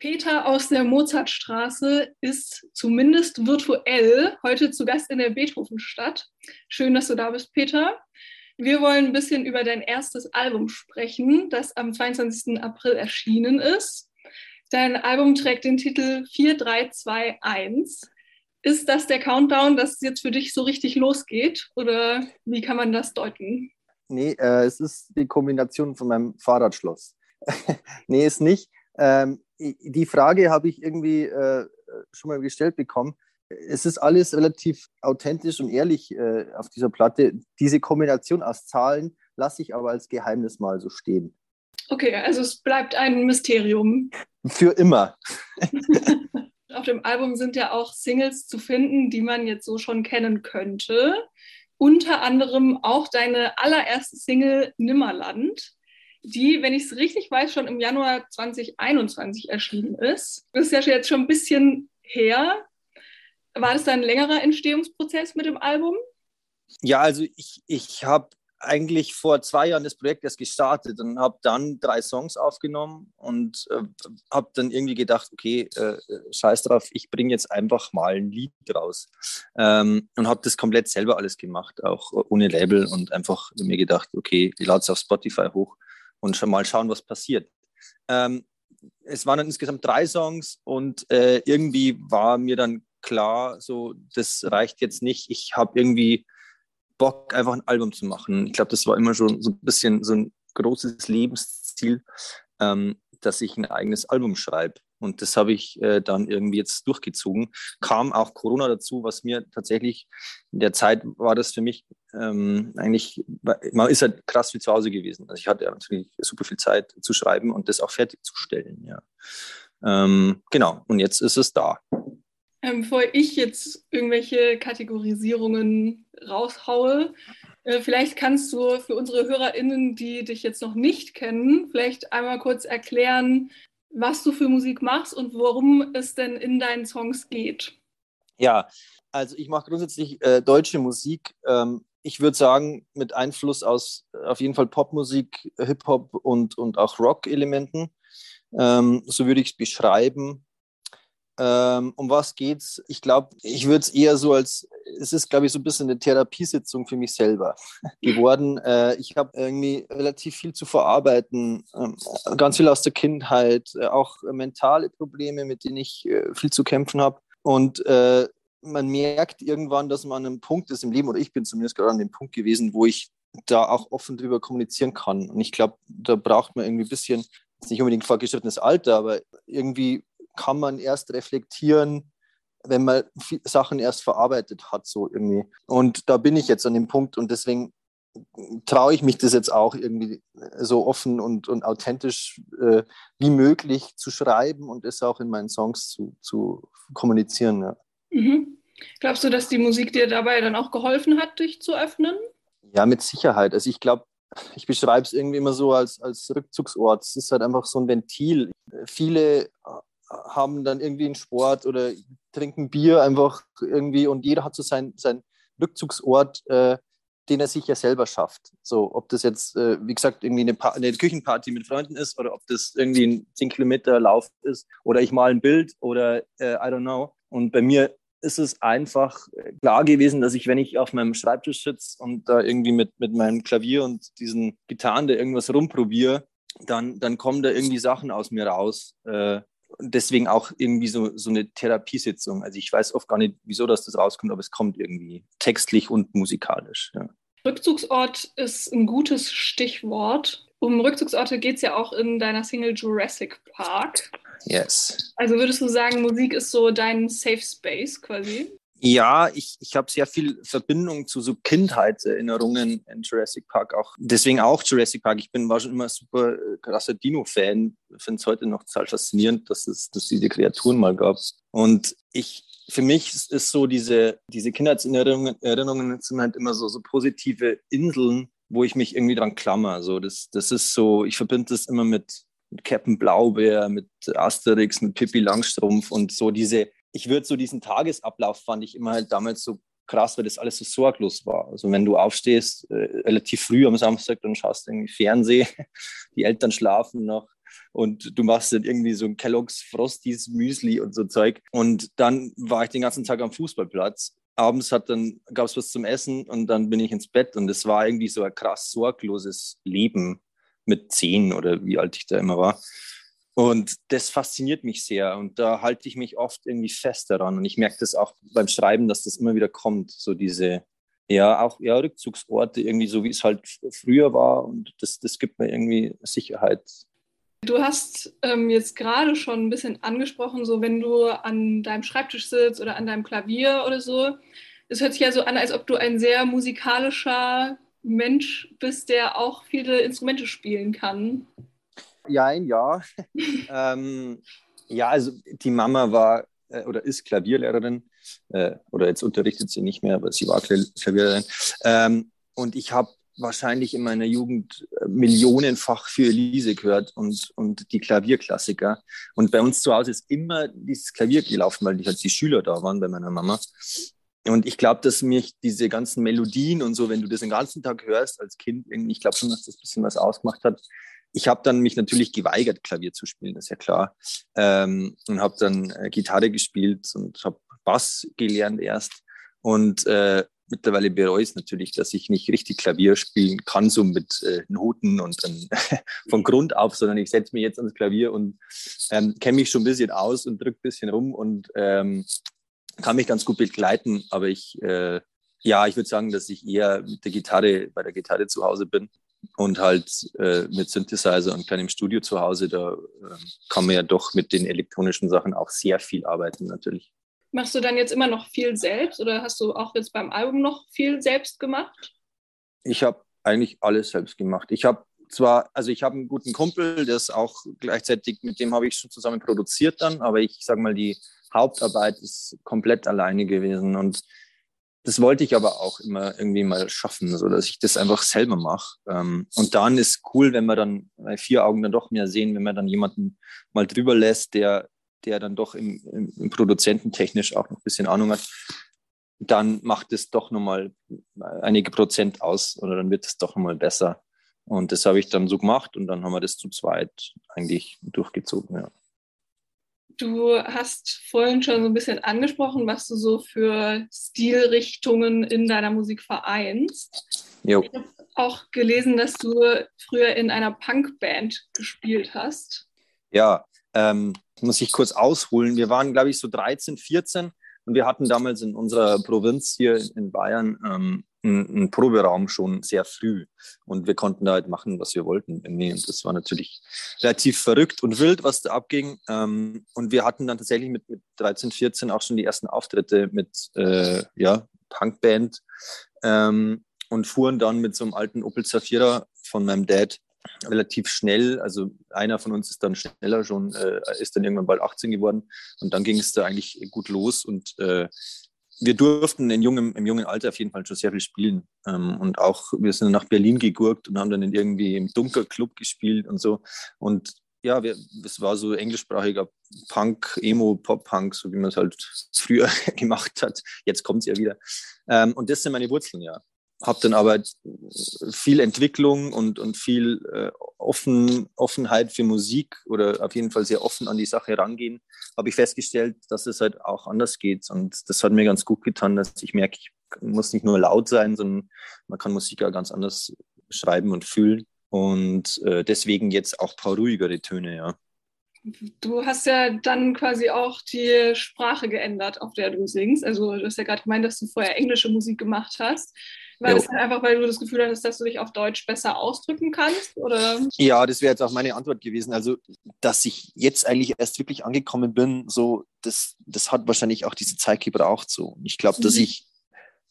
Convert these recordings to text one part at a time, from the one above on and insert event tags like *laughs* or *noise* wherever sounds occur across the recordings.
Peter aus der Mozartstraße ist zumindest virtuell heute zu Gast in der Beethovenstadt. Schön, dass du da bist, Peter. Wir wollen ein bisschen über dein erstes Album sprechen, das am 22. April erschienen ist. Dein Album trägt den Titel 4321. Ist das der Countdown, dass es jetzt für dich so richtig losgeht? Oder wie kann man das deuten? Nee, äh, es ist die Kombination von meinem Fahrradschloss. *laughs* nee, ist nicht. Ähm, die Frage habe ich irgendwie äh, schon mal gestellt bekommen. Es ist alles relativ authentisch und ehrlich äh, auf dieser Platte. Diese Kombination aus Zahlen lasse ich aber als Geheimnis mal so stehen. Okay, also es bleibt ein Mysterium. Für immer. *laughs* auf dem Album sind ja auch Singles zu finden, die man jetzt so schon kennen könnte. Unter anderem auch deine allererste Single Nimmerland die, wenn ich es richtig weiß, schon im Januar 2021 erschienen ist. Das ist ja jetzt schon ein bisschen her. War das dann ein längerer Entstehungsprozess mit dem Album? Ja, also ich, ich habe eigentlich vor zwei Jahren das Projekt erst gestartet und habe dann drei Songs aufgenommen und äh, habe dann irgendwie gedacht, okay, äh, scheiß drauf, ich bringe jetzt einfach mal ein Lied raus. Ähm, und habe das komplett selber alles gemacht, auch ohne Label und einfach mir gedacht, okay, ich lade es auf Spotify hoch und schon mal schauen, was passiert. Ähm, es waren dann insgesamt drei Songs und äh, irgendwie war mir dann klar, so das reicht jetzt nicht. Ich habe irgendwie Bock, einfach ein Album zu machen. Ich glaube, das war immer schon so ein bisschen so ein großes Lebensziel, ähm, dass ich ein eigenes Album schreibe. Und das habe ich äh, dann irgendwie jetzt durchgezogen. Kam auch Corona dazu, was mir tatsächlich in der Zeit war das für mich ähm, eigentlich, man ist halt krass wie zu Hause gewesen. Also ich hatte natürlich super viel Zeit zu schreiben und das auch fertigzustellen. Ja. Ähm, genau, und jetzt ist es da. Ähm, bevor ich jetzt irgendwelche Kategorisierungen raushaue, äh, vielleicht kannst du für unsere HörerInnen, die dich jetzt noch nicht kennen, vielleicht einmal kurz erklären, was du für Musik machst und worum es denn in deinen Songs geht. Ja, also ich mache grundsätzlich äh, deutsche Musik. Ähm, ich würde sagen, mit Einfluss aus auf jeden Fall Popmusik, Hip-Hop und, und auch Rock-Elementen. Ähm, so würde ich es beschreiben. Ähm, um was geht's? Ich glaube, ich würde es eher so als, es ist, glaube ich, so ein bisschen eine Therapiesitzung für mich selber geworden. *laughs* Äh, ich habe irgendwie relativ viel zu verarbeiten, ähm, ganz viel aus der Kindheit, äh, auch mentale Probleme, mit denen ich äh, viel zu kämpfen habe. Und äh, man merkt irgendwann, dass man an einem Punkt ist im Leben, oder ich bin zumindest gerade an dem Punkt gewesen, wo ich da auch offen drüber kommunizieren kann. Und ich glaube, da braucht man irgendwie ein bisschen, nicht unbedingt fortgeschrittenes Alter, aber irgendwie kann man erst reflektieren, wenn man Sachen erst verarbeitet hat, so irgendwie. Und da bin ich jetzt an dem Punkt und deswegen traue ich mich das jetzt auch irgendwie so offen und, und authentisch äh, wie möglich zu schreiben und es auch in meinen Songs zu, zu kommunizieren. Ja. Mhm. Glaubst du, dass die Musik dir dabei dann auch geholfen hat, dich zu öffnen? Ja, mit Sicherheit. Also ich glaube, ich beschreibe es irgendwie immer so als, als Rückzugsort. Es ist halt einfach so ein Ventil. Viele haben dann irgendwie einen Sport oder trinken Bier einfach irgendwie und jeder hat so seinen sein Rückzugsort, äh, den er sich ja selber schafft. So, ob das jetzt, äh, wie gesagt, irgendwie eine, eine, Küchenparty mit Freunden ist oder ob das irgendwie ein 10 Kilometer Lauf ist oder ich mal ein Bild oder äh, I don't know. Und bei mir ist es einfach klar gewesen, dass ich, wenn ich auf meinem Schreibtisch sitze und da irgendwie mit, mit meinem Klavier und diesen Gitarren da irgendwas rumprobiere, dann, dann kommen da irgendwie Sachen aus mir raus, äh, deswegen auch irgendwie so, so eine Therapiesitzung. Also ich weiß oft gar nicht, wieso das, das rauskommt, aber es kommt irgendwie textlich und musikalisch. Ja. Rückzugsort ist ein gutes Stichwort. Um Rückzugsorte geht es ja auch in deiner Single Jurassic Park. Yes. Also würdest du sagen, Musik ist so dein Safe Space quasi? Ja, ich, ich habe sehr viel Verbindung zu so Kindheitserinnerungen in Jurassic Park auch. Deswegen auch Jurassic Park. Ich bin war schon immer super äh, krasser Dino-Fan. Finde es heute noch total faszinierend, dass es dass diese Kreaturen mal gab. Und ich für mich ist so diese, diese Kindheitserinnerungen Erinnerungen sind halt immer so, so positive Inseln, wo ich mich irgendwie dran klammer. So, das, das ist so, ich verbinde das immer mit, mit Captain Blaubeer, mit Asterix, mit Pippi Langstrumpf und so diese, ich würde so diesen Tagesablauf fand ich immer halt damals so krass, weil das alles so sorglos war. Also wenn du aufstehst, äh, relativ früh am Samstag, dann schaust du irgendwie Fernsehen, *laughs* die Eltern schlafen noch und du machst dann irgendwie so ein Kellogg's Frosties Müsli und so Zeug. Und dann war ich den ganzen Tag am Fußballplatz. Abends gab es was zum Essen und dann bin ich ins Bett und es war irgendwie so ein krass sorgloses Leben mit zehn oder wie alt ich da immer war. Und das fasziniert mich sehr und da halte ich mich oft irgendwie fest daran. Und ich merke das auch beim Schreiben, dass das immer wieder kommt, so diese, ja, auch ja, Rückzugsorte, irgendwie so wie es halt früher war. Und das, das gibt mir irgendwie Sicherheit. Du hast ähm, jetzt gerade schon ein bisschen angesprochen, so wenn du an deinem Schreibtisch sitzt oder an deinem Klavier oder so. Es hört sich ja so an, als ob du ein sehr musikalischer Mensch bist, der auch viele Instrumente spielen kann. Ja, ein *laughs* Jahr. ähm, ja, also die Mama war äh, oder ist Klavierlehrerin äh, oder jetzt unterrichtet sie nicht mehr, aber sie war Klavierlehrerin. Ähm, und ich habe wahrscheinlich in meiner Jugend äh, millionenfach für Elise gehört und, und die Klavierklassiker. Und bei uns zu Hause ist immer dieses Klavier gelaufen, weil halt die Schüler da waren bei meiner Mama. Und ich glaube, dass mich diese ganzen Melodien und so, wenn du das den ganzen Tag hörst als Kind, ich glaube schon, dass das ein bisschen was ausgemacht hat ich habe dann mich natürlich geweigert, Klavier zu spielen, das ist ja klar. Ähm, und habe dann äh, Gitarre gespielt und habe Bass gelernt erst. Und äh, mittlerweile bereue ich es natürlich, dass ich nicht richtig Klavier spielen kann, so mit äh, Noten und dann *laughs* von Grund auf, sondern ich setze mich jetzt ans Klavier und ähm, kenne mich schon ein bisschen aus und drücke ein bisschen rum und ähm, kann mich ganz gut begleiten. Aber ich, äh, ja, ich würde sagen, dass ich eher mit der Gitarre, bei der Gitarre zu Hause bin und halt äh, mit Synthesizer und kleinem Studio zu Hause, da äh, kann man ja doch mit den elektronischen Sachen auch sehr viel arbeiten natürlich. Machst du dann jetzt immer noch viel selbst oder hast du auch jetzt beim Album noch viel selbst gemacht? Ich habe eigentlich alles selbst gemacht. Ich habe zwar, also ich habe einen guten Kumpel, der ist auch gleichzeitig, mit dem habe ich schon zusammen produziert dann, aber ich sage mal, die Hauptarbeit ist komplett alleine gewesen und das wollte ich aber auch immer irgendwie mal schaffen, so dass ich das einfach selber mache. Ähm, und dann ist cool, wenn wir dann bei vier Augen dann doch mehr sehen, wenn man dann jemanden mal drüber lässt, der, der dann doch im, im, im Produzententechnisch auch noch ein bisschen Ahnung hat, dann macht es doch nochmal einige Prozent aus oder dann wird es doch nochmal besser. Und das habe ich dann so gemacht und dann haben wir das zu zweit eigentlich durchgezogen, ja. Du hast vorhin schon so ein bisschen angesprochen, was du so für Stilrichtungen in deiner Musik vereinst. Jo. Ich habe auch gelesen, dass du früher in einer Punkband gespielt hast. Ja, ähm, muss ich kurz ausholen. Wir waren, glaube ich, so 13, 14 und wir hatten damals in unserer Provinz hier in Bayern ähm, einen Proberaum schon sehr früh und wir konnten da halt machen, was wir wollten. Und das war natürlich relativ verrückt und wild, was da abging. Ähm, und wir hatten dann tatsächlich mit, mit 13, 14 auch schon die ersten Auftritte mit äh, ja, Punkband ähm, und fuhren dann mit so einem alten Opel Zafira von meinem Dad relativ schnell, also einer von uns ist dann schneller schon, äh, ist dann irgendwann bald 18 geworden und dann ging es da eigentlich gut los und äh, wir durften in jungem, im jungen Alter auf jeden Fall schon sehr viel spielen. Ähm, und auch, wir sind nach Berlin gegurkt und haben dann in irgendwie im Dunkerclub gespielt und so. Und ja, es war so englischsprachiger Punk, Emo, Pop-Punk, so wie man es halt früher *laughs* gemacht hat. Jetzt kommt es ja wieder. Ähm, und das sind meine Wurzeln, ja habe dann aber viel Entwicklung und, und viel äh, offen, Offenheit für Musik oder auf jeden Fall sehr offen an die Sache rangehen, habe ich festgestellt, dass es halt auch anders geht. Und das hat mir ganz gut getan, dass ich merke, ich muss nicht nur laut sein, sondern man kann Musik auch ganz anders schreiben und fühlen. Und äh, deswegen jetzt auch ein paar ruhigere Töne, ja. Du hast ja dann quasi auch die Sprache geändert, auf der du singst. Also du hast ja gerade gemeint, dass du vorher englische Musik gemacht hast. War das dann einfach, weil du das Gefühl hattest, dass du dich auf Deutsch besser ausdrücken kannst? Oder? Ja, das wäre jetzt auch meine Antwort gewesen. Also, dass ich jetzt eigentlich erst wirklich angekommen bin, so, das, das hat wahrscheinlich auch diese Zeit gebraucht. So. Ich glaube, dass mhm. ich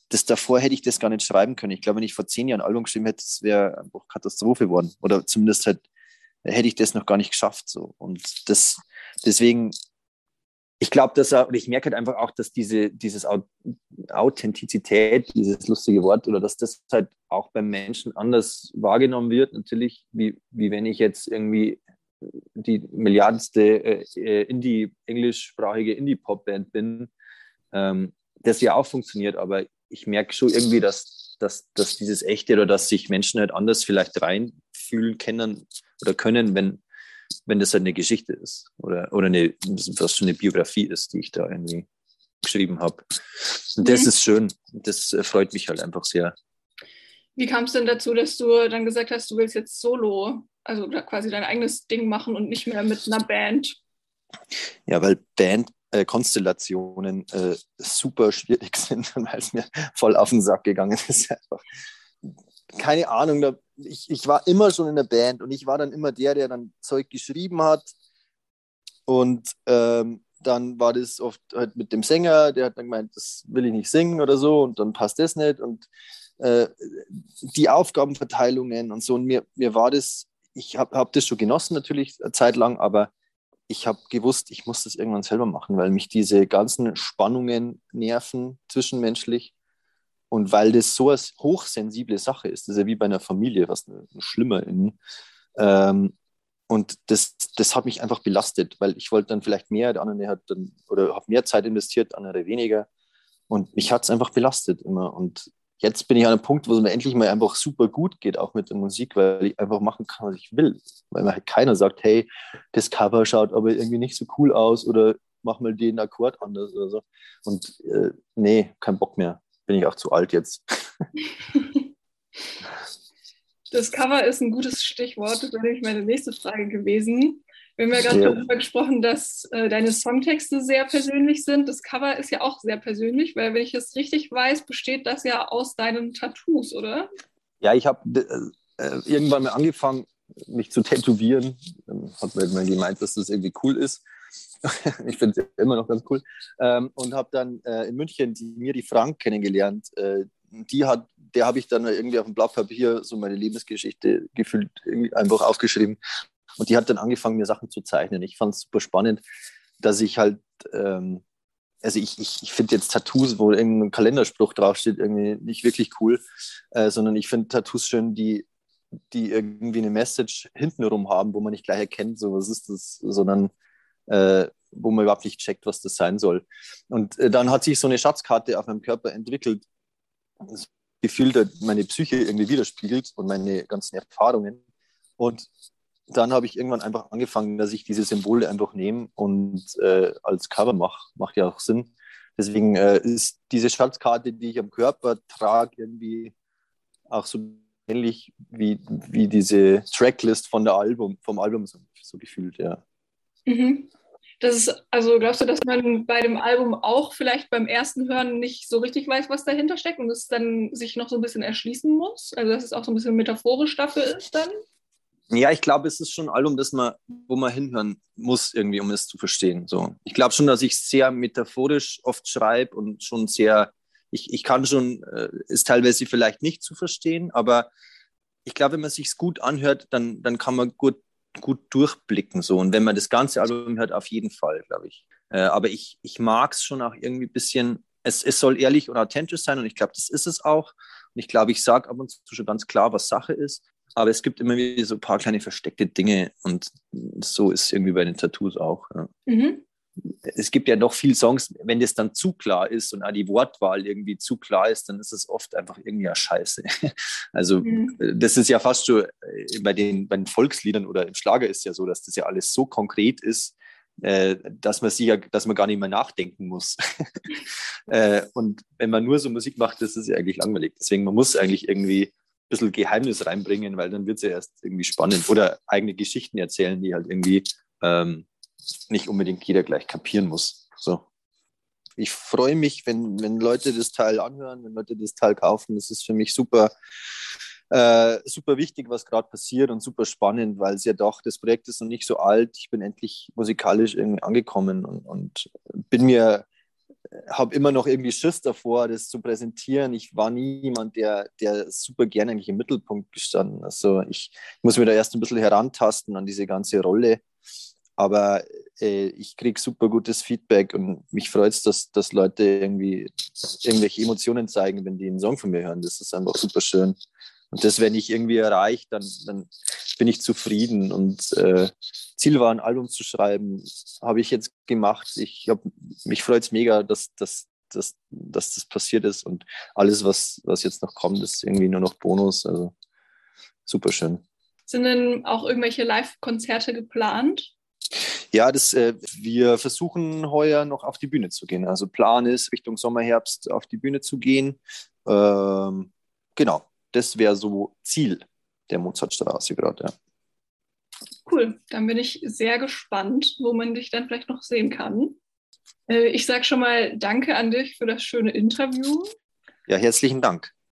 das davor hätte ich das gar nicht schreiben können. Ich glaube, wenn ich vor zehn Jahren ein Album geschrieben hätte, das wäre einfach Katastrophe geworden. Oder zumindest halt hätte ich das noch gar nicht geschafft. So. Und das, deswegen ich glaube, dass er, und ich merke halt einfach auch, dass diese dieses Authentizität, dieses lustige Wort, oder dass das halt auch beim Menschen anders wahrgenommen wird, natürlich, wie, wie wenn ich jetzt irgendwie die milliardenste äh, äh Indie, englischsprachige Indie-Pop-Band bin, ähm, das ja auch funktioniert, aber ich merke schon irgendwie, dass, dass, dass dieses Echte oder dass sich Menschen halt anders vielleicht reinfühlen können oder können, wenn, wenn das halt eine Geschichte ist oder, oder eine, was schon eine Biografie ist, die ich da irgendwie geschrieben habe. Und das mhm. ist schön. Das äh, freut mich halt einfach sehr. Wie kam es denn dazu, dass du dann gesagt hast, du willst jetzt solo, also quasi dein eigenes Ding machen und nicht mehr mit einer Band? Ja, weil Bandkonstellationen äh, äh, super schwierig *laughs* sind, weil es mir voll auf den Sack gegangen ist. *laughs* Einfach. Keine Ahnung, da, ich, ich war immer schon in der Band und ich war dann immer der, der dann Zeug geschrieben hat. Und ähm, dann war das oft halt mit dem Sänger, der hat dann gemeint, das will ich nicht singen oder so und dann passt das nicht. Und äh, die Aufgabenverteilungen und so. Und mir, mir war das, ich habe hab das schon genossen natürlich eine Zeit lang, aber ich habe gewusst, ich muss das irgendwann selber machen, weil mich diese ganzen Spannungen nerven zwischenmenschlich und weil das so eine hochsensible Sache ist. Das ist ja wie bei einer Familie, was schlimmer in. Ähm, und das, das hat mich einfach belastet, weil ich wollte dann vielleicht mehr, der andere hat dann oder habe mehr Zeit investiert, andere weniger. Und mich hat es einfach belastet immer. Und jetzt bin ich an einem Punkt, wo es mir endlich mal einfach super gut geht, auch mit der Musik, weil ich einfach machen kann, was ich will. Weil mir halt keiner sagt, hey, das Cover schaut aber irgendwie nicht so cool aus oder mach mal den Akkord anders oder so. Und äh, nee, kein Bock mehr. Bin ich auch zu alt jetzt. *laughs* Das Cover ist ein gutes Stichwort. Das wäre nämlich meine nächste Frage gewesen. Wir haben ja gerade ja. darüber gesprochen, dass äh, deine Songtexte sehr persönlich sind. Das Cover ist ja auch sehr persönlich, weil, wenn ich es richtig weiß, besteht das ja aus deinen Tattoos, oder? Ja, ich habe äh, irgendwann mal angefangen, mich zu tätowieren. Dann hat man gemeint, dass das irgendwie cool ist. *laughs* ich finde es immer noch ganz cool. Ähm, und habe dann äh, in München die Miri Frank kennengelernt. Äh, die hat, der habe ich dann irgendwie auf dem Blatt Papier so meine Lebensgeschichte gefühlt einfach aufgeschrieben. Und die hat dann angefangen, mir Sachen zu zeichnen. Ich fand es super spannend, dass ich halt, ähm, also ich, ich, ich finde jetzt Tattoos, wo irgendein Kalenderspruch draufsteht, irgendwie nicht wirklich cool, äh, sondern ich finde Tattoos schön, die, die irgendwie eine Message hintenrum haben, wo man nicht gleich erkennt, so was ist das, sondern äh, wo man überhaupt nicht checkt, was das sein soll. Und äh, dann hat sich so eine Schatzkarte auf meinem Körper entwickelt, das gefühlt meine Psyche irgendwie widerspiegelt und meine ganzen Erfahrungen. Und dann habe ich irgendwann einfach angefangen, dass ich diese Symbole einfach nehme und äh, als Cover mache. Macht ja auch Sinn. Deswegen äh, ist diese Schatzkarte, die ich am Körper trage, irgendwie auch so ähnlich wie, wie diese Tracklist von der Album, vom Album so, so gefühlt, ja. Mhm. Das ist, also glaubst du, dass man bei dem Album auch vielleicht beim ersten Hören nicht so richtig weiß, was dahinter steckt und es dann sich noch so ein bisschen erschließen muss? Also dass es auch so ein bisschen metaphorisch dafür ist dann? Ja, ich glaube, es ist schon ein Album, das man, wo man hinhören muss, irgendwie, um es zu verstehen. So. Ich glaube schon, dass ich sehr metaphorisch oft schreibe und schon sehr, ich, ich kann schon, äh, ist teilweise vielleicht nicht zu verstehen, aber ich glaube, wenn man sich gut anhört, dann, dann kann man gut, gut durchblicken. So. Und wenn man das ganze Album hört, auf jeden Fall, glaube ich. Äh, aber ich, ich mag es schon auch irgendwie ein bisschen, es, es soll ehrlich und authentisch sein und ich glaube, das ist es auch. Und ich glaube, ich sage ab und zu schon ganz klar, was Sache ist. Aber es gibt immer wieder so ein paar kleine versteckte Dinge und so ist irgendwie bei den Tattoos auch. Ja. Mhm. Es gibt ja doch viele Songs, wenn das dann zu klar ist und auch die Wortwahl irgendwie zu klar ist, dann ist es oft einfach irgendwie ja scheiße. *laughs* Also mhm. das ist ja fast schon äh, bei den, bei den Volksliedern oder im Schlager ist ja so, dass das ja alles so konkret ist, äh, dass man sich ja, dass man gar nicht mehr nachdenken muss. *laughs* äh, und wenn man nur so Musik macht, das ist ja eigentlich langweilig. Deswegen, man muss eigentlich irgendwie bisschen Geheimnis reinbringen, weil dann wird es ja erst irgendwie spannend. Oder eigene Geschichten erzählen, die halt irgendwie ähm, nicht unbedingt jeder gleich kapieren muss. So. Ich freue mich, wenn, wenn Leute das Teil anhören, wenn Leute das Teil kaufen. Das ist für mich super, äh, super wichtig, was gerade passiert und super spannend, weil es ja doch, das Projekt ist noch nicht so alt. Ich bin endlich musikalisch irgendwie angekommen und, und bin mir habe immer noch irgendwie Schiss davor, das zu präsentieren. Ich war nie jemand, der, der super gerne eigentlich im Mittelpunkt gestanden. Also ich, ich muss mir da erst ein bisschen herantasten an diese ganze Rolle. Aber äh, ich kriege super gutes Feedback und mich freut es, dass, dass Leute irgendwie irgendwelche Emotionen zeigen, wenn die einen Song von mir hören. Das ist einfach super schön. Und das, wenn ich irgendwie erreicht, dann, dann bin ich zufrieden. Und äh, Ziel war, ein Album zu schreiben, habe ich jetzt gemacht. Ich hab, mich freut es mega, dass, dass, dass, dass das passiert ist. Und alles, was, was jetzt noch kommt, ist irgendwie nur noch Bonus. Also super schön. Sind denn auch irgendwelche Live-Konzerte geplant? Ja, das, äh, wir versuchen heuer noch auf die Bühne zu gehen. Also Plan ist, Richtung Sommer, Herbst auf die Bühne zu gehen. Ähm, genau, das wäre so Ziel der Mozartstraße gerade. Ja. Cool, dann bin ich sehr gespannt, wo man dich dann vielleicht noch sehen kann. Äh, ich sage schon mal Danke an dich für das schöne Interview. Ja, herzlichen Dank.